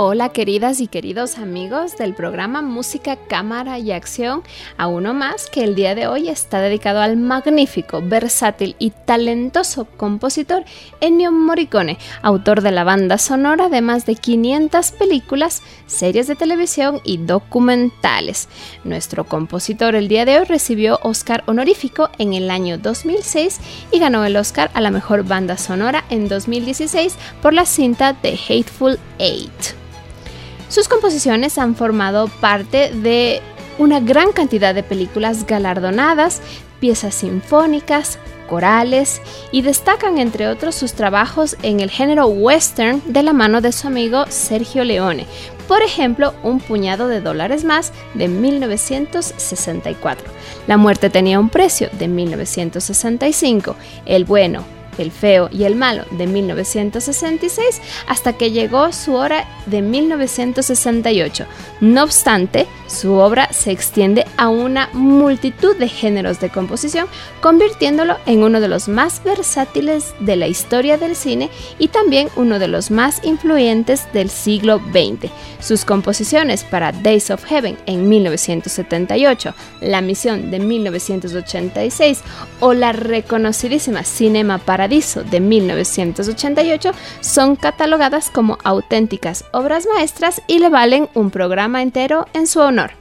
Hola queridas y queridos amigos del programa Música, Cámara y Acción, a uno más que el día de hoy está dedicado al magnífico, versátil y talentoso compositor Ennio Morricone, autor de la banda sonora de más de 500 películas, series de televisión y documentales. Nuestro compositor el día de hoy recibió Oscar honorífico en el año 2006 y ganó el Oscar a la mejor banda sonora en 2016 por la cinta The Hateful Eight. Sus composiciones han formado parte de una gran cantidad de películas galardonadas, piezas sinfónicas, corales y destacan entre otros sus trabajos en el género western de la mano de su amigo Sergio Leone. Por ejemplo, Un puñado de dólares más de 1964. La muerte tenía un precio de 1965. El bueno, el feo y el malo de 1966 hasta que llegó su hora de 1968. No obstante, su obra se extiende a una multitud de géneros de composición, convirtiéndolo en uno de los más versátiles de la historia del cine y también uno de los más influyentes del siglo XX. Sus composiciones para Days of Heaven en 1978, La Misión de 1986 o la reconocidísima Cinema De 1988 son catalogadas como auténticas obras maestras y le valen un programa entero en su honor.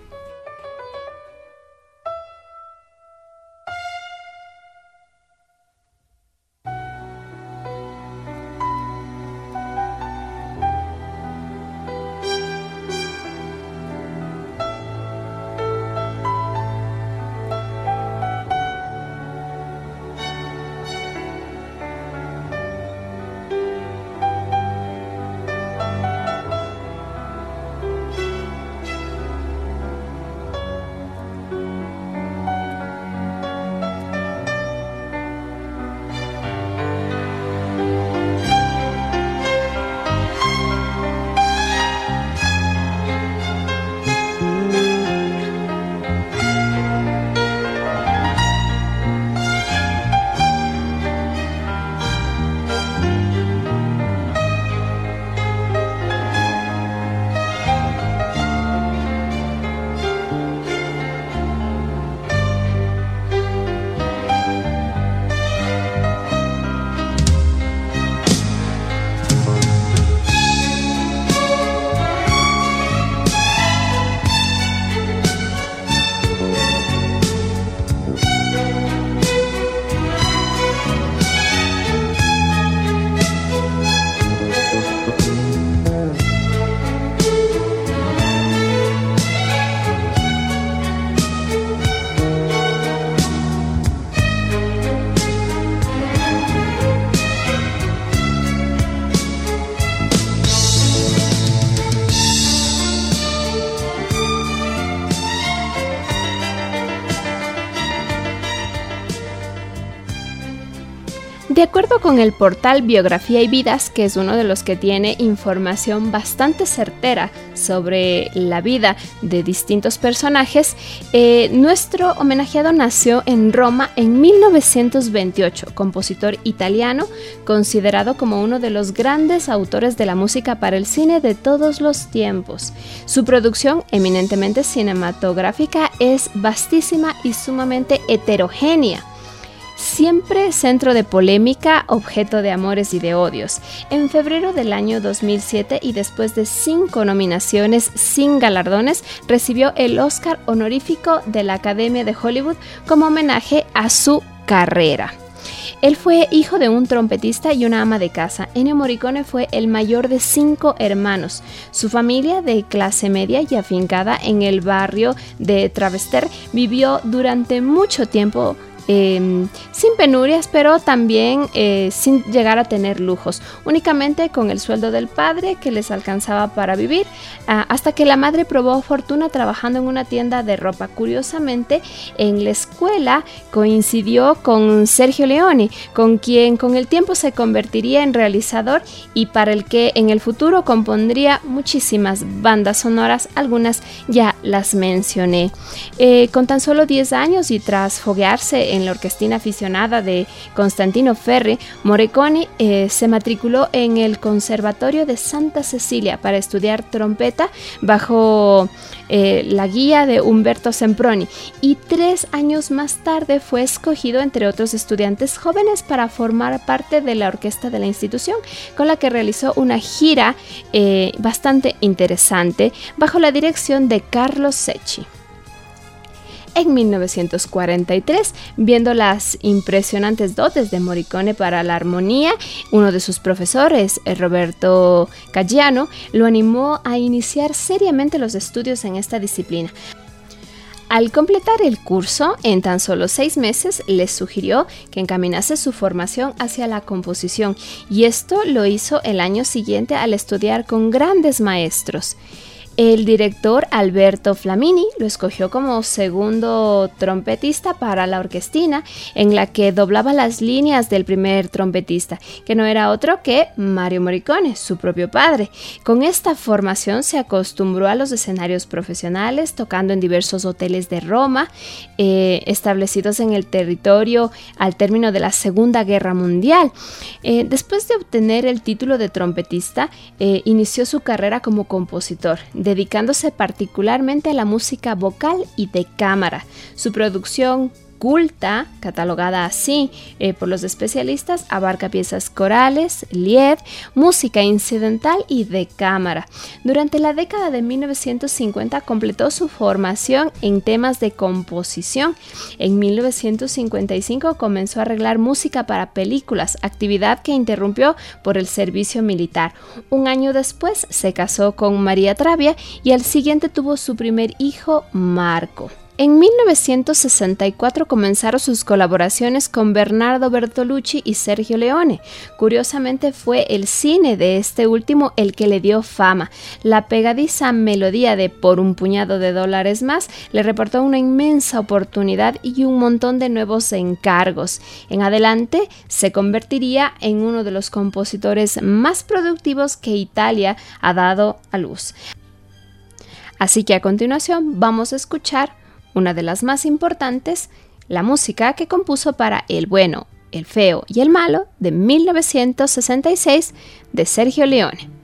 Con el portal Biografía y Vidas, que es uno de los que tiene información bastante certera sobre la vida de distintos personajes, eh, nuestro homenajeado nació en Roma en 1928, compositor italiano, considerado como uno de los grandes autores de la música para el cine de todos los tiempos. Su producción, eminentemente cinematográfica, es vastísima y sumamente heterogénea siempre centro de polémica, objeto de amores y de odios. En febrero del año 2007 y después de cinco nominaciones sin galardones, recibió el Oscar honorífico de la Academia de Hollywood como homenaje a su carrera. Él fue hijo de un trompetista y una ama de casa. Ennio Morricone fue el mayor de cinco hermanos. Su familia, de clase media y afincada en el barrio de Travester, vivió durante mucho tiempo Em, sin penurias, pero también eh, sin llegar a tener lujos, únicamente con el sueldo del padre que les alcanzaba para vivir, ah, hasta que la madre probó fortuna trabajando en una tienda de ropa. Curiosamente, en la escuela coincidió con Sergio Leone, con quien con el tiempo se convertiría en realizador y para el que en el futuro compondría muchísimas bandas sonoras, algunas ya las mencioné. Eh, con tan solo 10 años y tras foguearse en la orquestina aficionada de Constantino Ferri, Morricone eh, se matriculó en el Conservatorio de Santa Cecilia para estudiar trompeta bajo eh, la guía de Umberto Semproni. Y tres años más tarde fue escogido entre otros estudiantes jóvenes para formar parte de la orquesta de la institución con la que realizó una gira eh, bastante interesante bajo la dirección de Carlos Secchi en 1943, viendo las impresionantes dotes de Morricone para la armonía, uno de sus profesores, eh, Roberto Caggiano, lo animó a iniciar seriamente los estudios en esta disciplina. Al completar el curso, en tan solo seis meses, les sugirió que encaminase su formación hacia la composición y esto lo hizo el año siguiente al estudiar con grandes maestros. El director Alberto Flamini lo escogió como segundo trompetista para la orquestina, en la que doblaba las líneas del primer trompetista, que no era otro que Mario Morricone, su propio padre. Con esta formación se acostumbró a los escenarios profesionales, tocando en diversos hoteles de Roma, eh, establecidos en el territorio al término de la Segunda Guerra Mundial. Eh, después de obtener el título de trompetista, eh, inició su carrera como compositor dedicándose particularmente a la música vocal y de cámara. Su producción culta, catalogada así eh, por los especialistas, abarca piezas corales, lied, música incidental y de cámara. Durante la década de 1950 completó su formación en temas de composición. En 1955 comenzó a arreglar música para películas, actividad que interrumpió por el servicio militar. Un año después se casó con María Travia y al siguiente tuvo su primer hijo, Marco. En 1964 comenzaron sus colaboraciones con Bernardo Bertolucci y Sergio Leone. Curiosamente fue el cine de este último el que le dio fama. La pegadiza melodía de Por un puñado de dólares más le reportó una inmensa oportunidad y un montón de nuevos encargos. En adelante se convertiría en uno de los compositores más productivos que Italia ha dado a luz. Así que a continuación vamos a escuchar una de las más importantes, la música que compuso para El bueno, el feo y el malo de 1966 de Sergio Leone.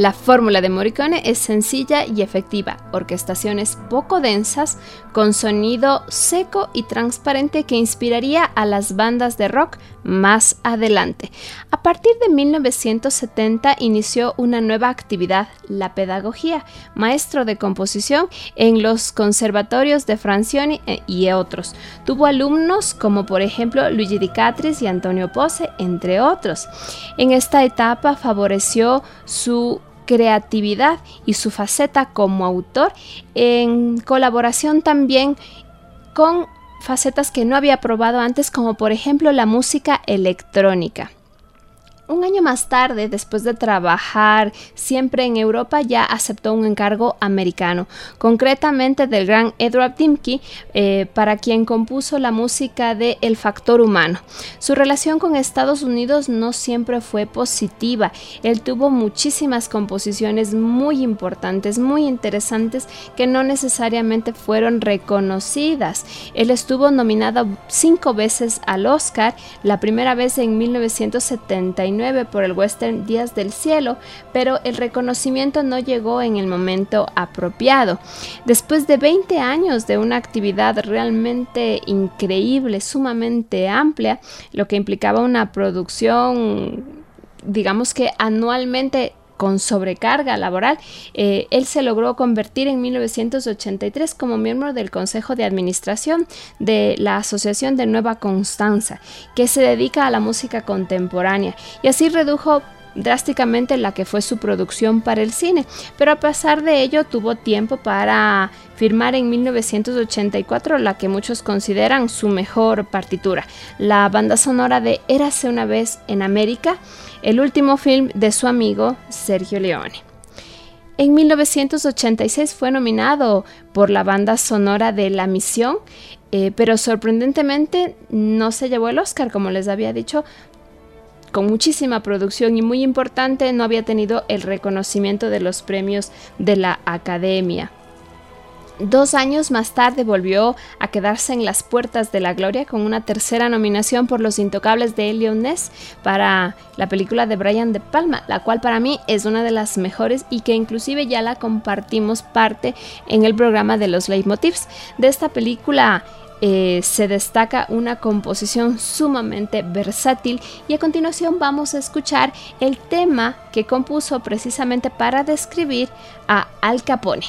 La fórmula de Morricone es sencilla y efectiva, orquestaciones poco densas, con sonido seco y transparente que inspiraría a las bandas de rock más adelante. A partir de 1970 inició una nueva actividad, la pedagogía, maestro de composición en los conservatorios de Francioni eh, y otros. Tuvo alumnos como por ejemplo Luigi Di Catris y Antonio Pose, entre otros. En esta etapa favoreció su creatividad y su faceta como autor en colaboración también con facetas que no había probado antes como por ejemplo la música electrónica. Un año más tarde, después de trabajar siempre en Europa, ya aceptó un encargo americano, concretamente del gran Edward Dimke, eh, para quien compuso la música de El Factor Humano. Su relación con Estados Unidos no siempre fue positiva. Él tuvo muchísimas composiciones muy importantes, muy interesantes, que no necesariamente fueron reconocidas. Él estuvo nominado cinco veces al Oscar, la primera vez en 1979 por el western Días del Cielo, pero el reconocimiento no llegó en el momento apropiado. Después de 20 años de una actividad realmente increíble, sumamente amplia, lo que implicaba una producción digamos que anualmente con sobrecarga laboral, eh, él se logró convertir en 1983 como miembro del Consejo de Administración de la Asociación de Nueva Constanza, que se dedica a la música contemporánea, y así redujo drásticamente la que fue su producción para el cine, pero a pesar de ello tuvo tiempo para firmar en 1984 la que muchos consideran su mejor partitura, la banda sonora de Érase una vez en América, el último film de su amigo Sergio Leone. En 1986 fue nominado por la banda sonora de La Misión, eh, pero sorprendentemente no se llevó el Oscar, como les había dicho, con muchísima producción y muy importante, no había tenido el reconocimiento de los premios de la Academia. Dos años más tarde volvió a quedarse en las puertas de la gloria con una tercera nominación por Los Intocables de Elliot Ness para la película de Brian De Palma, la cual para mí es una de las mejores y que inclusive ya la compartimos parte en el programa de los leitmotivs. De esta película eh, se destaca una composición sumamente versátil y a continuación vamos a escuchar el tema que compuso precisamente para describir a Al Capone.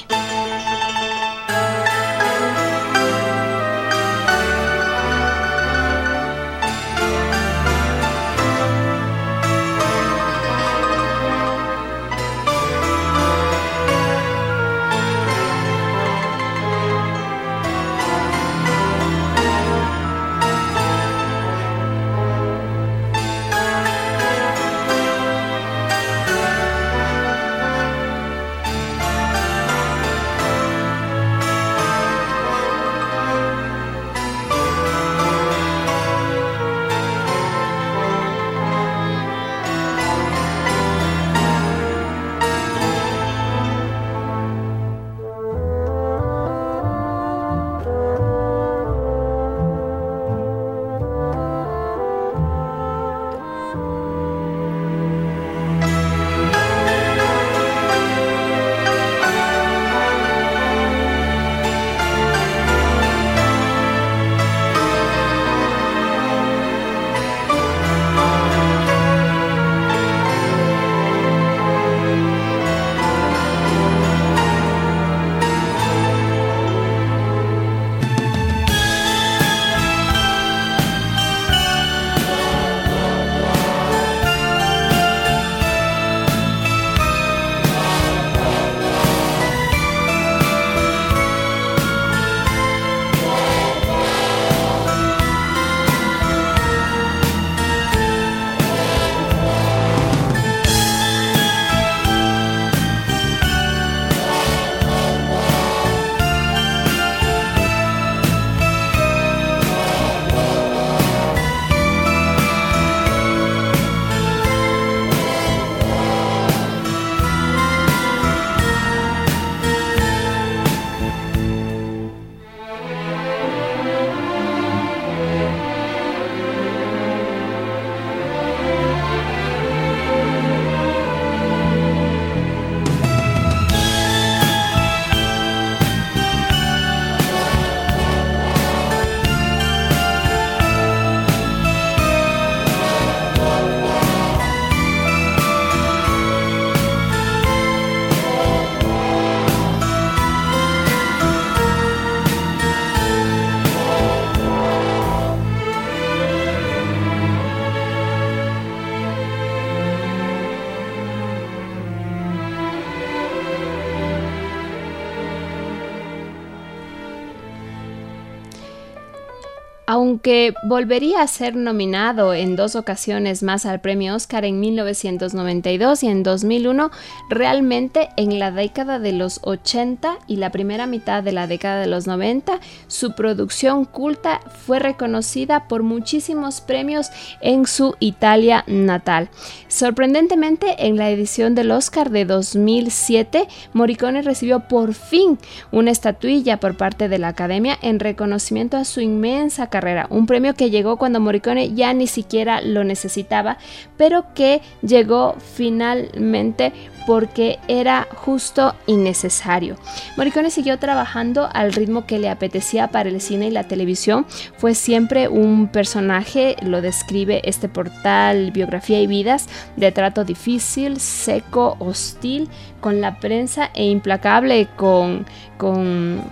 Aunque volvería a ser nominado en dos ocasiones más al premio Oscar en 1992 y en 2001, realmente en la década de los 80 y la primera mitad de la década de los 90, su producción culta fue reconocida por muchísimos premios en su Italia natal. Sorprendentemente, en la edición del Oscar de 2007, Morricone recibió por fin una estatuilla por parte de la Academia en reconocimiento a su inmensa carrera, un premio que llegó cuando Morricone ya ni siquiera lo necesitaba, pero que llegó finalmente porque era justo y necesario. Morricone siguió trabajando al ritmo que le apetecía para el cine y la televisión. Fue siempre un personaje, lo describe este portal Biografía y Vidas, de trato difícil, seco, hostil con la prensa e implacable con, con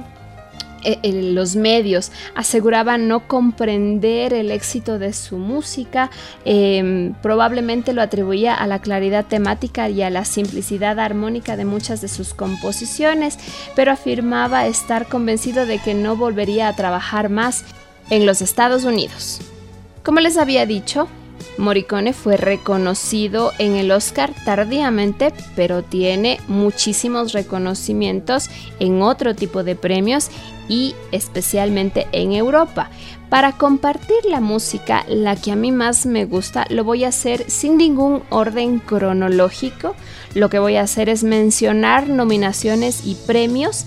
eh, los medios aseguraban no comprender el éxito de su música, em, probablemente lo atribuía a la claridad temática y a la simplicidad armónica de muchas de sus composiciones, pero afirmaba estar convencido de que no volvería a trabajar más en los Estados Unidos. Como les había dicho, Morricone fue reconocido en el Oscar tardíamente, pero tiene muchísimos reconocimientos en otro tipo de premios y especialmente en Europa. Para compartir la música, la que a mí más me gusta, lo voy a hacer sin ningún orden cronológico. Lo que voy a hacer es mencionar nominaciones y premios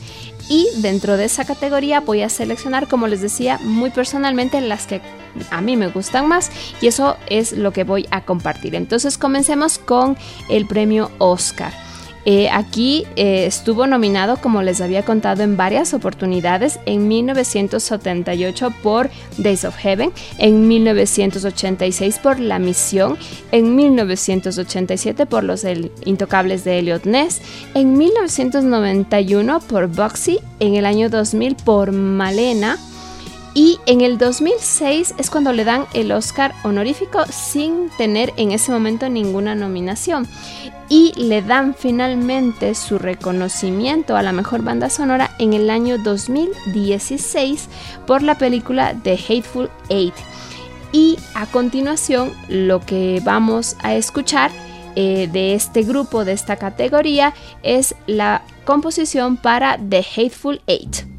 y dentro de esa categoría voy a seleccionar, como les decía, muy personalmente las que a mí me gustan más y eso es lo que voy a compartir. Entonces comencemos con el premio Oscar. Eh, aquí eh, estuvo nominado, como les había contado, en varias oportunidades, en 1978 por Days of Heaven, en 1986 por La Misión, en 1987 por Los Intocables de Elliot Ness, en 1991 por Boxy, en el año 2000 por Malena, y en el 2006 es cuando le dan el Oscar honorífico sin tener en ese momento ninguna nominación. Y le dan finalmente su reconocimiento a la mejor banda sonora en el año 2016 por la película The Hateful Eight. Y a continuación lo que vamos a escuchar eh, de este grupo, de esta categoría, es la composición para The Hateful Eight.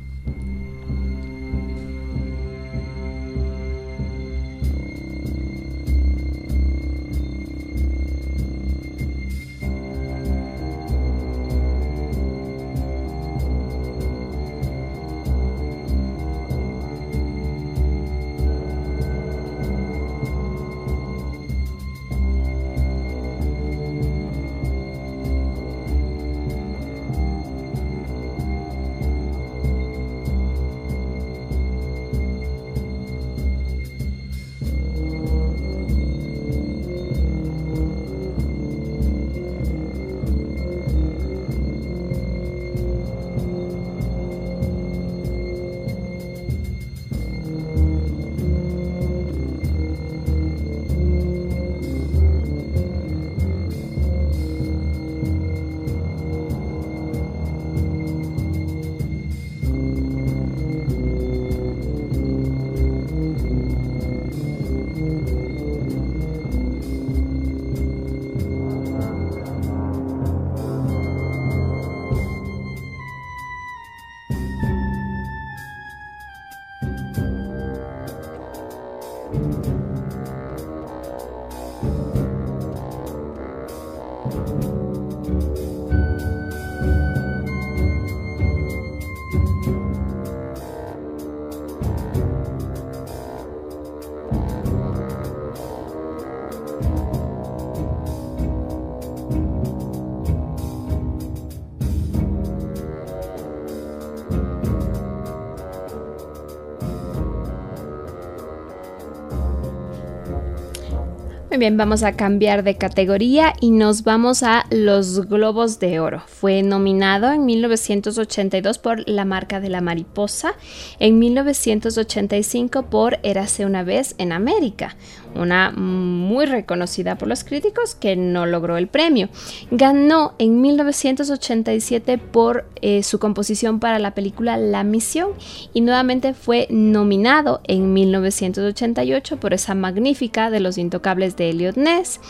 Vamos a cambiar de categoría y nos vamos a los Globos de Oro. Fue nominado en 1982 por La marca de la mariposa, en 1985 por Érase una vez en América, una muy reconocida por los críticos que no logró el premio. Ganó en 1987 por eh, su composición para la película La Misión y nuevamente fue nominado en 1988 por esa magnífica de los intocables de Elliot Ness,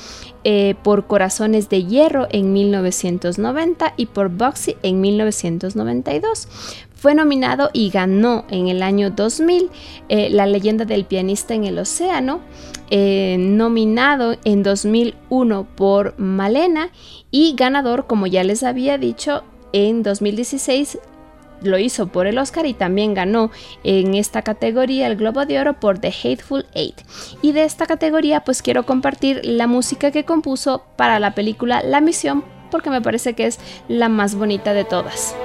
eh, por Corazones de Hierro en 1990 y por Boxy en 1992. Fue nominado y ganó en el año 2000 eh, La leyenda del pianista en el océano, eh, nominado en 2001 por Malena y ganador, como ya les había dicho, en 2016 lo hizo por el Oscar y también ganó en esta categoría el Globo de Oro por The Hateful Eight. Y de esta categoría pues quiero compartir la música que compuso para la película La Misión porque me parece que es la más bonita de todas.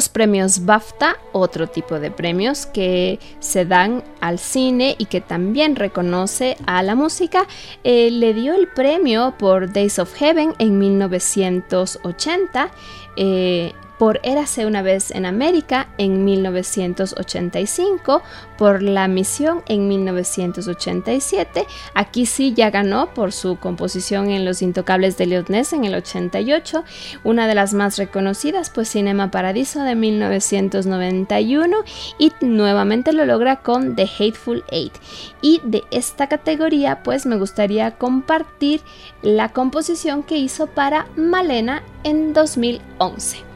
Los premios BAFTA, otro tipo de premios que se dan al cine y que también reconoce a la música, eh, le dio el premio por Days of Heaven en 1980 por Érase una vez en América en 1985, por La Misión en 1987. Aquí sí ya ganó por su composición en Los Intocables de Ness en el 88, una de las más reconocidas, pues Cinema Paradiso de 1991 y nuevamente lo logra con The Hateful Eight. Y de esta categoría, pues me gustaría compartir la composición que hizo para Malena en 2011.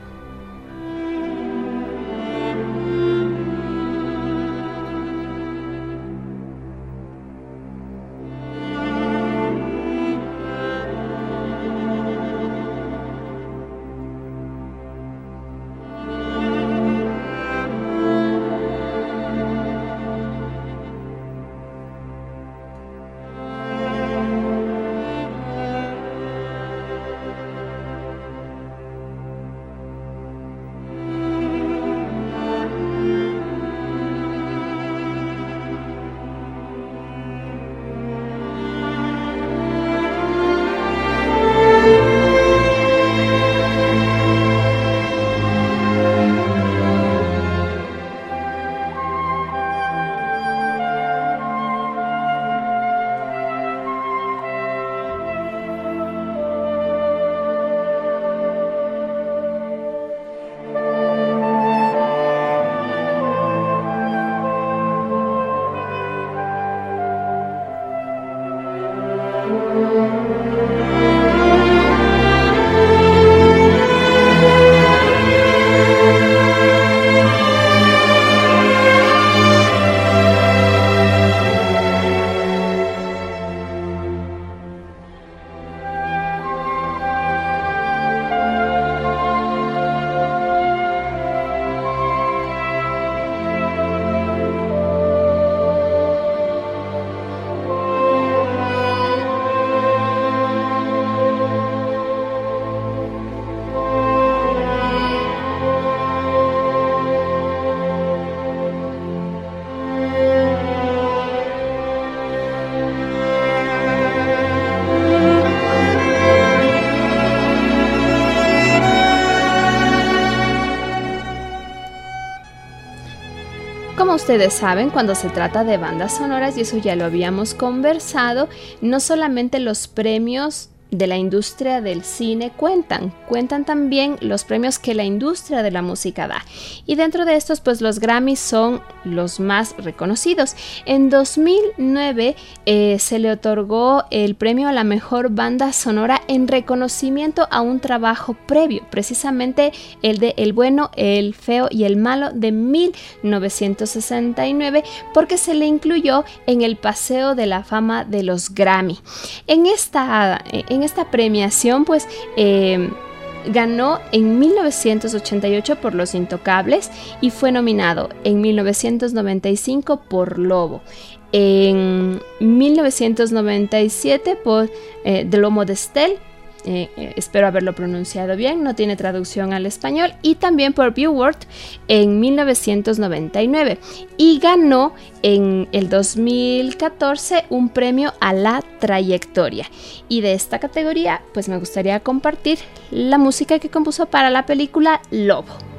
Ustedes saben, cuando se trata de bandas sonoras, y eso ya lo habíamos conversado, no solamente los premios de la industria del cine cuentan. Cuentan también los premios que la industria de la música da. Y dentro de estos, pues los Grammys son los más reconocidos. En 2009 eh, se le otorgó el premio a la mejor banda sonora en reconocimiento a un trabajo previo, precisamente el de El bueno, el feo y el malo de 1969, porque se le incluyó en el Paseo de la Fama de los Grammy. En esta, en esta premiación, pues... Eh, ganó en 1988 por Los Intocables y fue nominado en 1995 por Lobo. En 1997 por eh, The Lomo de Stel eh, espero haberlo pronunciado bien, no tiene traducción al español, y también por Viewword en 1999 y ganó en el 2014 un premio a la trayectoria. Y de esta categoría, pues me gustaría compartir la música que compuso para la película Lobo.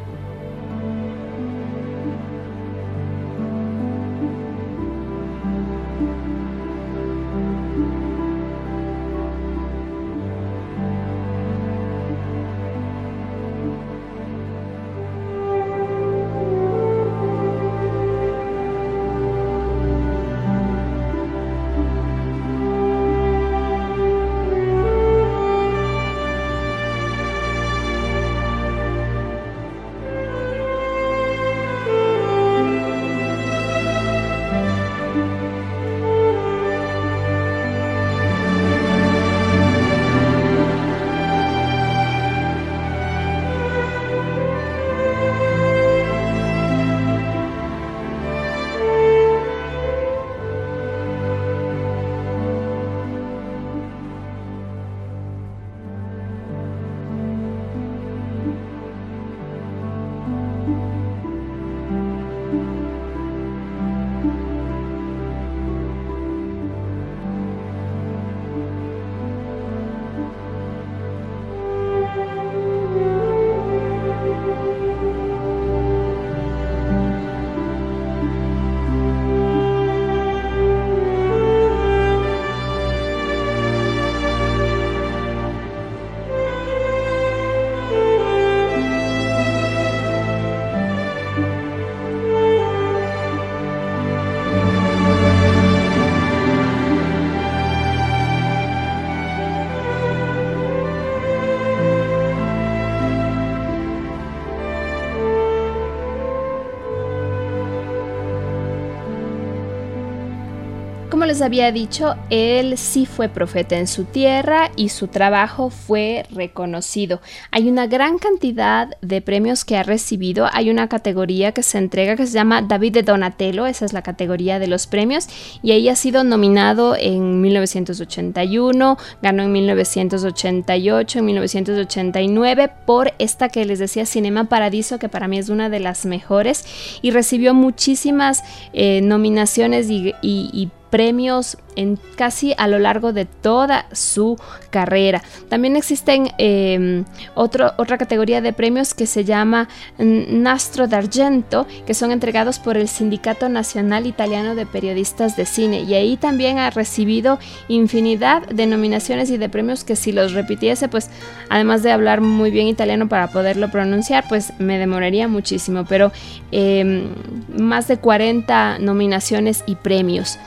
Les había dicho, él sí fue profeta en su tierra y su trabajo fue reconocido. Hay una gran cantidad de premios que ha recibido. Hay una categoría que se entrega que se llama David de Donatello, esa es la categoría de los premios, y ahí ha sido nominado en 1981, ganó en 1988, en 1989 por esta que les decía Cinema Paradiso, que para mí es una de las mejores, y recibió muchísimas eh, nominaciones y premios en casi a lo largo de toda su carrera. También existen em, otra categoría de premios que se llama Nastro d'Argento, que son entregados por el Sindicato Nacional Italiano de Periodistas de Cine. Y ahí también ha recibido infinidad de nominaciones y de premios que si los repitiese, pues además de hablar muy bien italiano para poderlo pronunciar, pues me demoraría muchísimo. Pero em, más de 40 nominaciones y premios.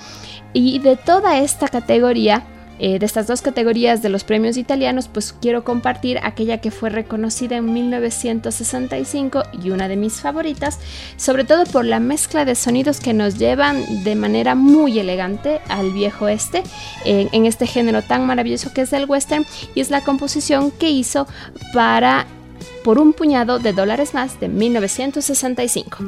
Y de toda esta categoría, eh, de estas dos categorías de los premios italianos, pues quiero compartir aquella que fue reconocida en 1965 y una de mis favoritas, sobre todo por la mezcla de sonidos que nos llevan de manera muy elegante al viejo este, en este género tan maravilloso que es el western, y es la composición que hizo para Por un puñado de dólares más de 1965.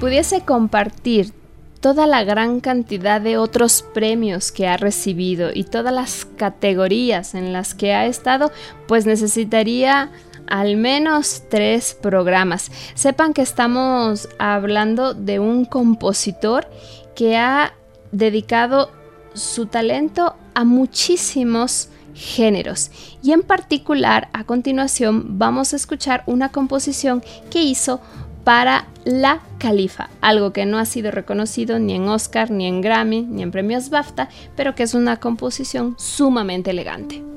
Pudiese compartir toda la gran cantidad de otros premios que ha recibido y todas las categorías en las que ha estado, pues necesitaría al menos tres programas. Sepan que estamos hablando de un compositor que ha dedicado su talento a muchísimos géneros y en particular a continuación vamos a escuchar una composición que hizo para La Califa, algo que no ha sido reconocido ni en Oscar, ni en Grammy, ni en premios BAFTA, pero que es una composición sumamente elegante.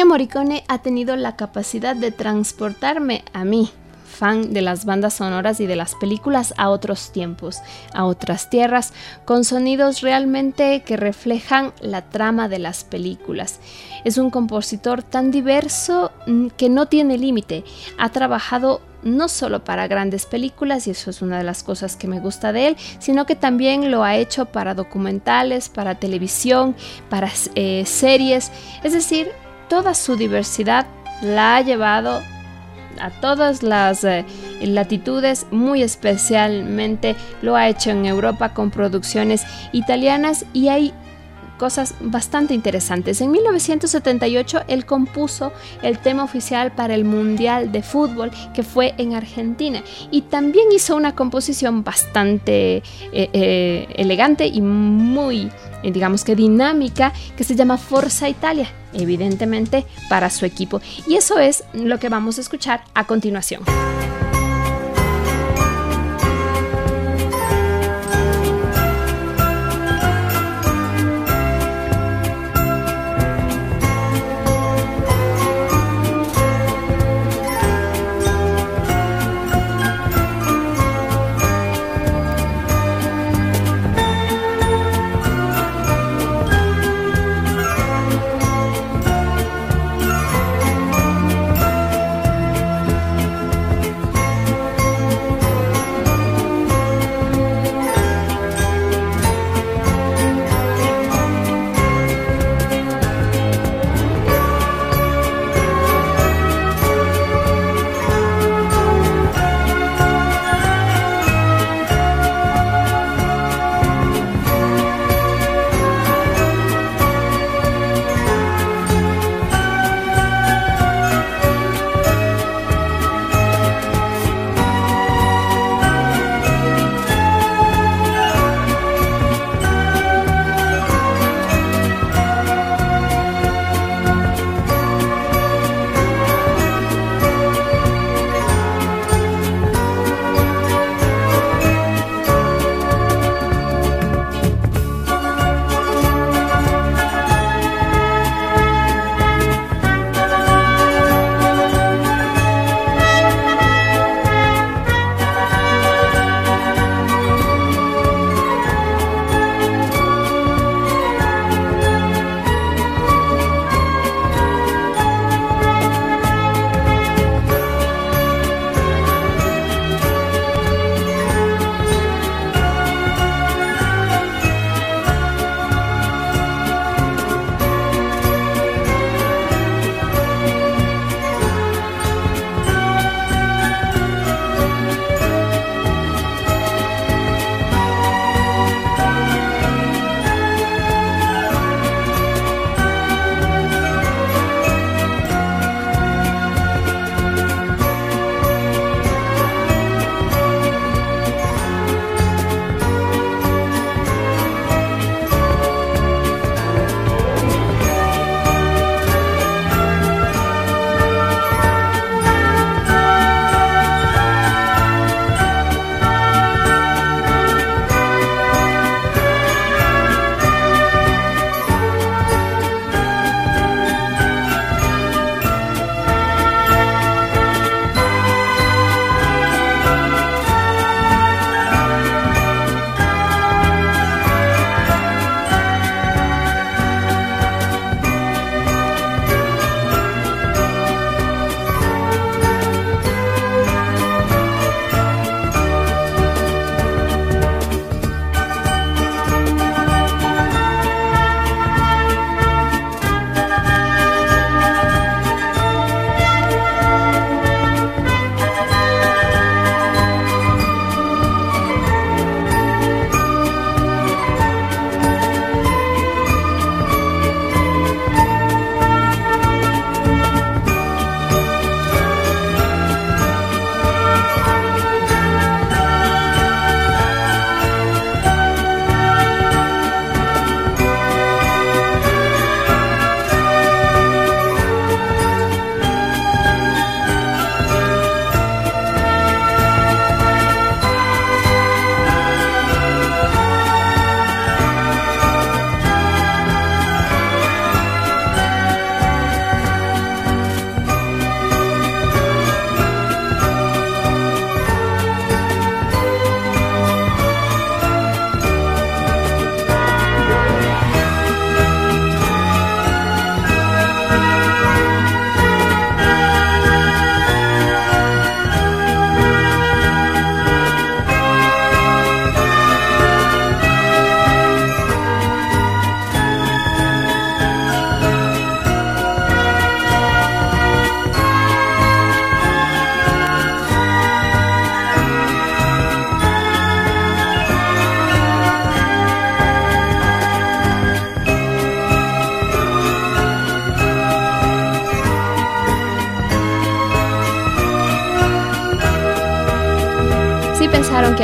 Ennio Morricone ha tenido la capacidad de transportarme a mí, fan de las bandas sonoras y de las películas a otros tiempos, a otras tierras, con sonidos realmente que reflejan la trama de las películas. Es un compositor tan diverso mm, que no tiene límite. Ha trabajado no solo para grandes películas, y eso es una de las cosas que me gusta de él, sino que también lo ha hecho para documentales, para televisión, para eh, series, es decir, toda su diversidad la ha llevado a todas las eh, latitudes, muy especialmente lo ha hecho en Europa con producciones italianas y hay cosas bastante interesantes. En 1978 él compuso el tema oficial para el Mundial de Fútbol que fue en Argentina y también hizo una composición bastante eh, eh, elegante y muy, digamos que dinámica que se llama Forza Italia, evidentemente para su equipo. Y eso es lo que vamos a escuchar a continuación.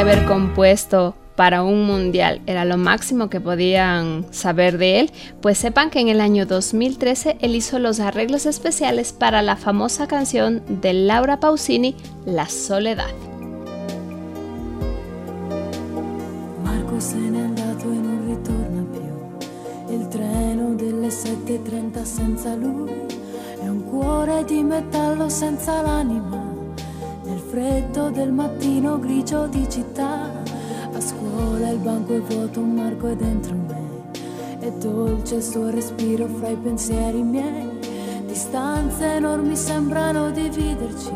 Haber compuesto para un mundial era lo máximo que podían saber de él, pues sepan que en el año 2013 él hizo los arreglos especiales para la famosa canción de Laura Pausini, La Soledad. Ritorna più. Il treno delle 7.30 senza lui è un cuore metallo. Freddo del mattino grigio di città a scuola il banco è vuoto, un marco è dentro me. È dolce il suo respiro fra i pensieri miei. Distanze enormi sembrano dividerci,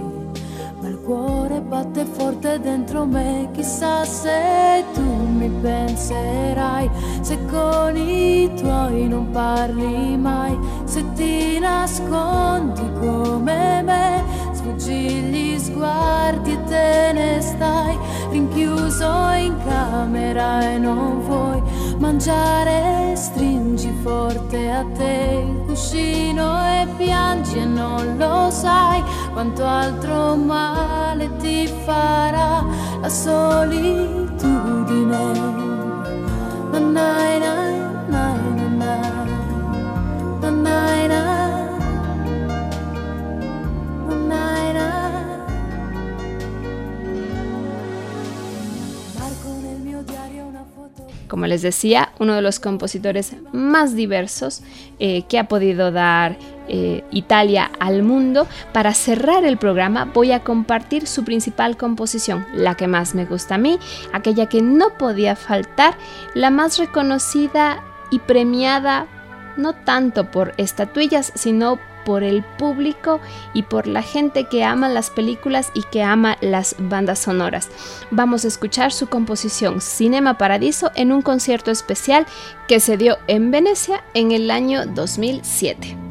ma il cuore batte forte dentro me. Chissà se tu mi penserai, se con i tuoi non parli mai, se ti nascondi come me, sfuggi gli sguardi e te ne stai rinchiuso in camera e non vuoi mangiare, stringi forte a te il cuscino e piangi e non lo sai quanto altro male ti farà la solitudine. Nanai, nai, nai, Como les decía, uno de los compositores más diversos eh, que ha podido dar eh, Italia al mundo. Para cerrar el programa voy a compartir su principal composición, la que más me gusta a mí, aquella que no podía faltar, la más reconocida y premiada no tanto por estatuillas, sino por el público y por la gente que ama las películas y que ama las bandas sonoras. Vamos a escuchar su composición Cinema Paradiso en un concierto especial que se dio en Venecia en el año 2007.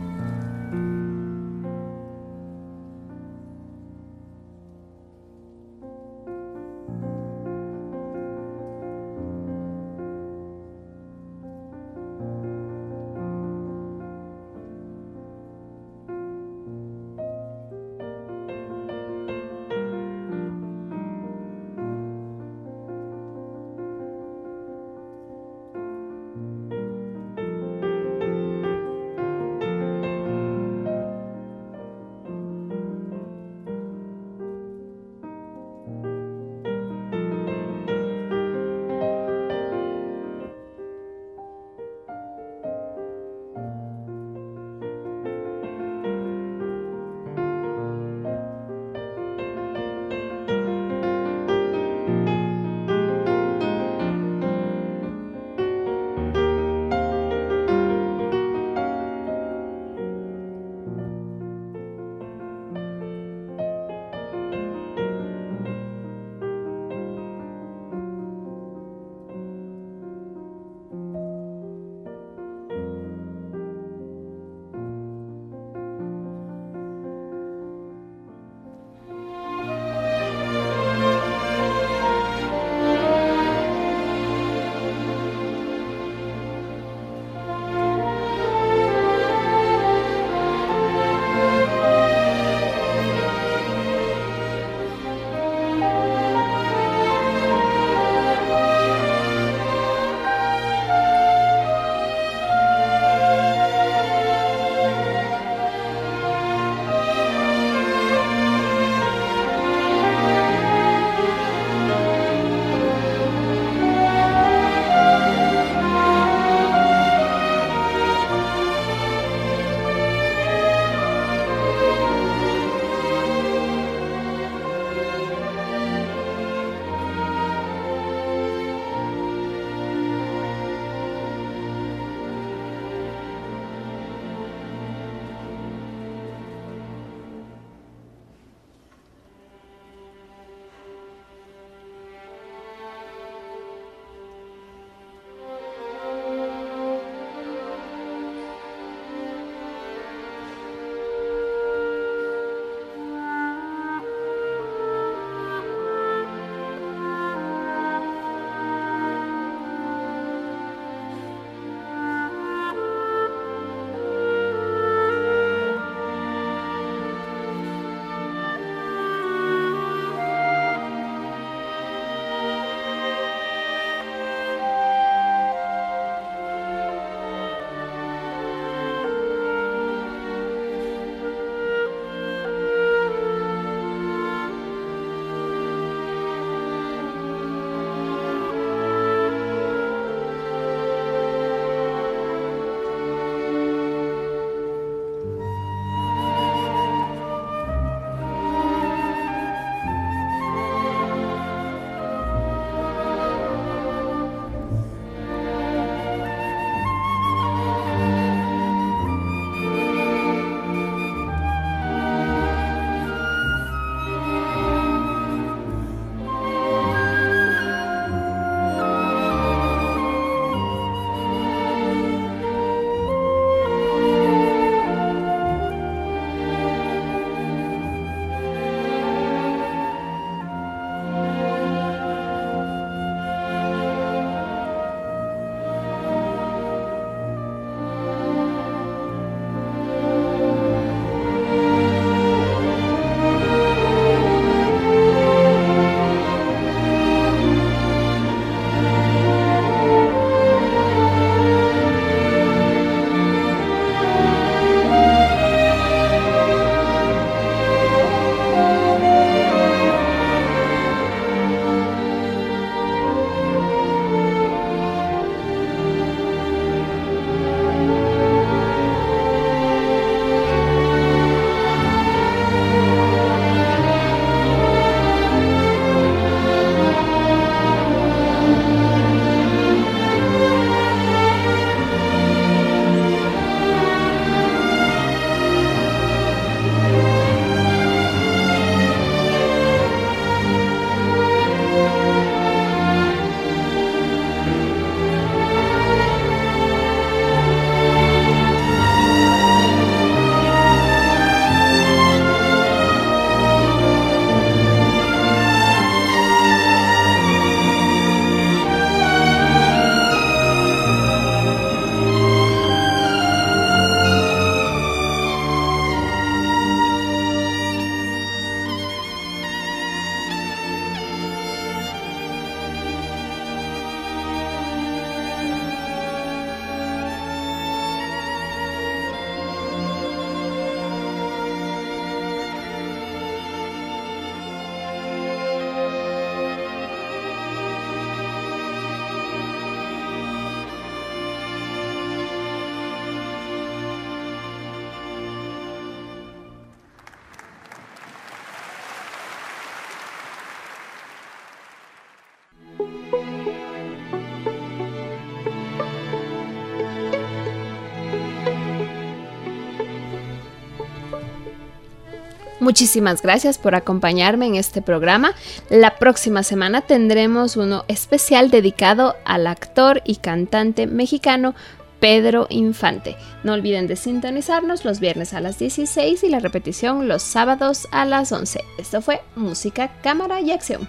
Muchísimas gracias por acompañarme en este programa. La próxima semana tendremos uno especial dedicado al actor y cantante mexicano Pedro Infante. No olviden de sintonizarnos los viernes a las 16 y la repetición los sábados a las 11. Esto fue Música, Cámara y Acción.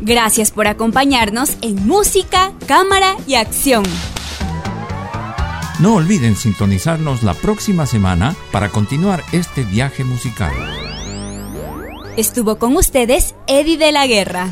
Gracias por acompañarnos en Música, Cámara y Acción. No olviden sintonizarnos la próxima semana para continuar este viaje musical. Estuvo con ustedes Eddie de la Guerra.